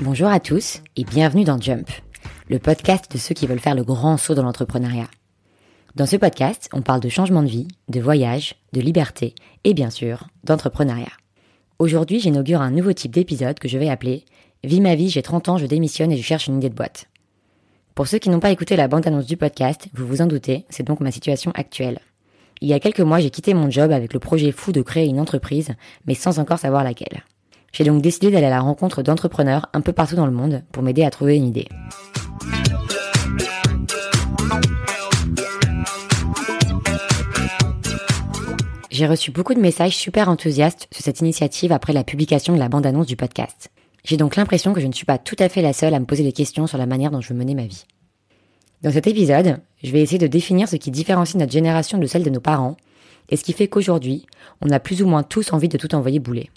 Bonjour à tous et bienvenue dans Jump, le podcast de ceux qui veulent faire le grand saut dans l'entrepreneuriat. Dans ce podcast, on parle de changement de vie, de voyage, de liberté et bien sûr d'entrepreneuriat. Aujourd'hui, j'inaugure un nouveau type d'épisode que je vais appeler Vie ma vie, j'ai 30 ans, je démissionne et je cherche une idée de boîte. Pour ceux qui n'ont pas écouté la bande-annonce du podcast, vous vous en doutez, c'est donc ma situation actuelle. Il y a quelques mois, j'ai quitté mon job avec le projet fou de créer une entreprise, mais sans encore savoir laquelle. J'ai donc décidé d'aller à la rencontre d'entrepreneurs un peu partout dans le monde pour m'aider à trouver une idée. J'ai reçu beaucoup de messages super enthousiastes sur cette initiative après la publication de la bande-annonce du podcast. J'ai donc l'impression que je ne suis pas tout à fait la seule à me poser des questions sur la manière dont je veux mener ma vie. Dans cet épisode, je vais essayer de définir ce qui différencie notre génération de celle de nos parents et ce qui fait qu'aujourd'hui, on a plus ou moins tous envie de tout envoyer bouler.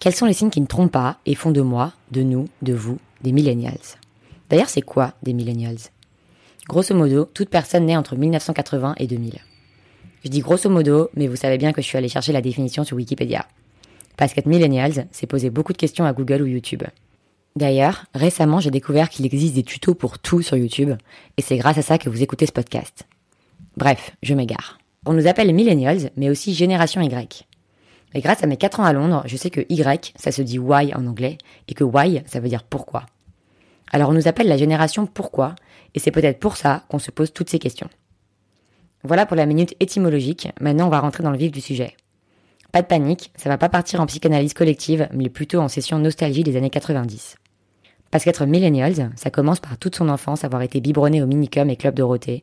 Quels sont les signes qui ne trompent pas et font de moi, de nous, de vous, des millennials? D'ailleurs, c'est quoi des millennials? Grosso modo, toute personne née entre 1980 et 2000. Je dis grosso modo, mais vous savez bien que je suis allé chercher la définition sur Wikipédia. Parce qu'être millennials, c'est poser beaucoup de questions à Google ou YouTube. D'ailleurs, récemment, j'ai découvert qu'il existe des tutos pour tout sur YouTube, et c'est grâce à ça que vous écoutez ce podcast. Bref, je m'égare. On nous appelle millennials, mais aussi génération Y. Et grâce à mes 4 ans à Londres, je sais que Y, ça se dit why en anglais, et que why, ça veut dire pourquoi. Alors on nous appelle la génération pourquoi, et c'est peut-être pour ça qu'on se pose toutes ces questions. Voilà pour la minute étymologique, maintenant on va rentrer dans le vif du sujet. Pas de panique, ça va pas partir en psychanalyse collective, mais plutôt en session nostalgie des années 90. Parce qu'être millennials, ça commence par toute son enfance avoir été biberonné au Minicum et Club Dorothée.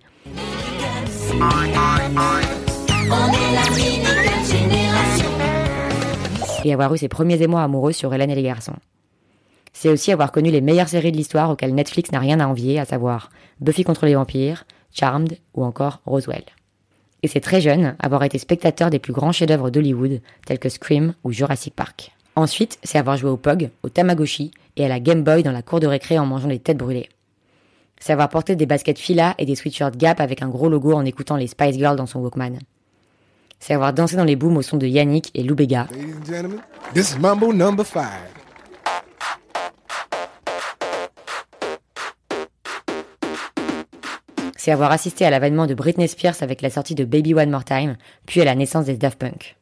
Et avoir eu ses premiers émois amoureux sur Hélène et les garçons. C'est aussi avoir connu les meilleures séries de l'histoire auxquelles Netflix n'a rien à envier, à savoir Buffy contre les vampires, Charmed ou encore Roswell et c'est très jeune avoir été spectateur des plus grands chefs-d'œuvre d'Hollywood, tels que Scream ou Jurassic Park. Ensuite, c'est avoir joué au POG, au Tamagotchi et à la Game Boy dans la cour de récré en mangeant des têtes brûlées. C'est avoir porté des baskets Fila et des sweatshirts Gap avec un gros logo en écoutant les Spice Girls dans son Walkman. C'est avoir dansé dans les booms au son de Yannick et Lou Bega. Mambo number c'est avoir assisté à l'avènement de Britney Spears avec la sortie de Baby One More Time, puis à la naissance des Daft Punk.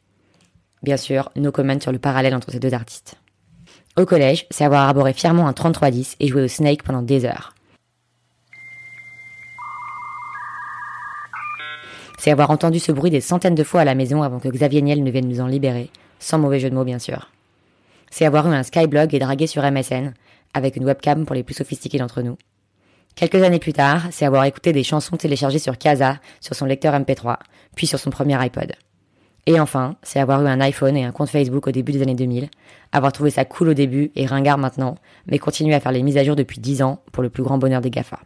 Bien sûr, no comment sur le parallèle entre ces deux artistes. Au collège, c'est avoir arboré fièrement un 3310 et joué au Snake pendant des heures. C'est avoir entendu ce bruit des centaines de fois à la maison avant que Xavier Niel ne vienne nous en libérer, sans mauvais jeu de mots bien sûr. C'est avoir eu un Skyblog et dragué sur MSN, avec une webcam pour les plus sophistiqués d'entre nous. Quelques années plus tard, c'est avoir écouté des chansons téléchargées sur Casa, sur son lecteur MP3, puis sur son premier iPod. Et enfin, c'est avoir eu un iPhone et un compte Facebook au début des années 2000, avoir trouvé ça cool au début et ringard maintenant, mais continuer à faire les mises à jour depuis 10 ans pour le plus grand bonheur des GAFA.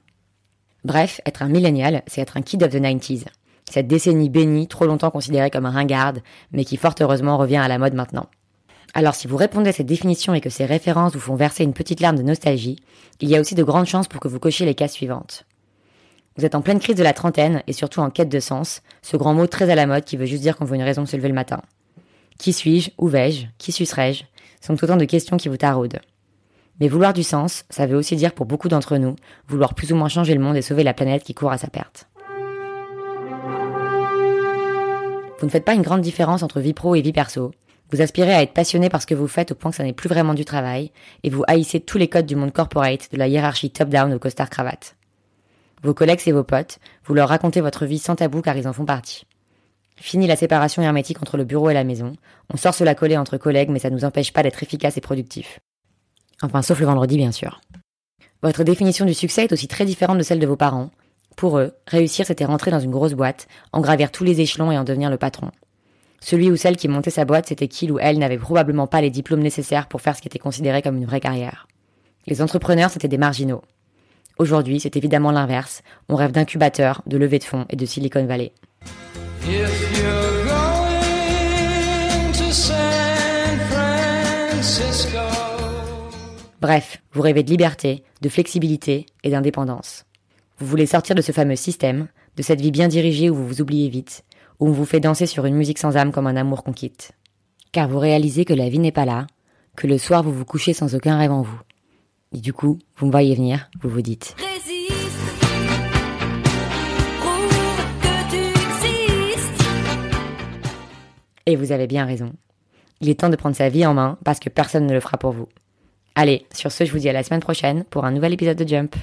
Bref, être un millénial, c'est être un kid of the 90s. Cette décennie bénie, trop longtemps considérée comme un ringard, mais qui fort heureusement revient à la mode maintenant. Alors si vous répondez à cette définition et que ces références vous font verser une petite larme de nostalgie, il y a aussi de grandes chances pour que vous cochiez les cases suivantes. Vous êtes en pleine crise de la trentaine et surtout en quête de sens, ce grand mot très à la mode qui veut juste dire qu'on veut une raison de se lever le matin. Qui suis-je? Où vais-je? Qui sucerai-je? Sont autant de questions qui vous taraudent. Mais vouloir du sens, ça veut aussi dire pour beaucoup d'entre nous, vouloir plus ou moins changer le monde et sauver la planète qui court à sa perte. Vous ne faites pas une grande différence entre vie pro et vie perso, vous aspirez à être passionné par ce que vous faites au point que ça n'est plus vraiment du travail, et vous haïssez tous les codes du monde corporate, de la hiérarchie top-down au costard cravate. Vos collègues et vos potes, vous leur racontez votre vie sans tabou car ils en font partie. Fini la séparation hermétique entre le bureau et la maison, on sort se la coller entre collègues mais ça ne nous empêche pas d'être efficace et productif. Enfin, sauf le vendredi bien sûr. Votre définition du succès est aussi très différente de celle de vos parents. Pour eux, réussir c'était rentrer dans une grosse boîte, en gravir tous les échelons et en devenir le patron. Celui ou celle qui montait sa boîte, c'était qu'il ou elle n'avait probablement pas les diplômes nécessaires pour faire ce qui était considéré comme une vraie carrière. Les entrepreneurs, c'était des marginaux. Aujourd'hui, c'est évidemment l'inverse. On rêve d'incubateurs, de levée de fonds et de Silicon Valley. Bref, vous rêvez de liberté, de flexibilité et d'indépendance. Vous voulez sortir de ce fameux système, de cette vie bien dirigée où vous vous oubliez vite, où on vous fait danser sur une musique sans âme comme un amour qu'on quitte. Car vous réalisez que la vie n'est pas là, que le soir vous vous couchez sans aucun rêve en vous. Et du coup, vous me voyez venir, vous vous dites. Et vous avez bien raison. Il est temps de prendre sa vie en main parce que personne ne le fera pour vous. Allez, sur ce, je vous dis à la semaine prochaine pour un nouvel épisode de Jump.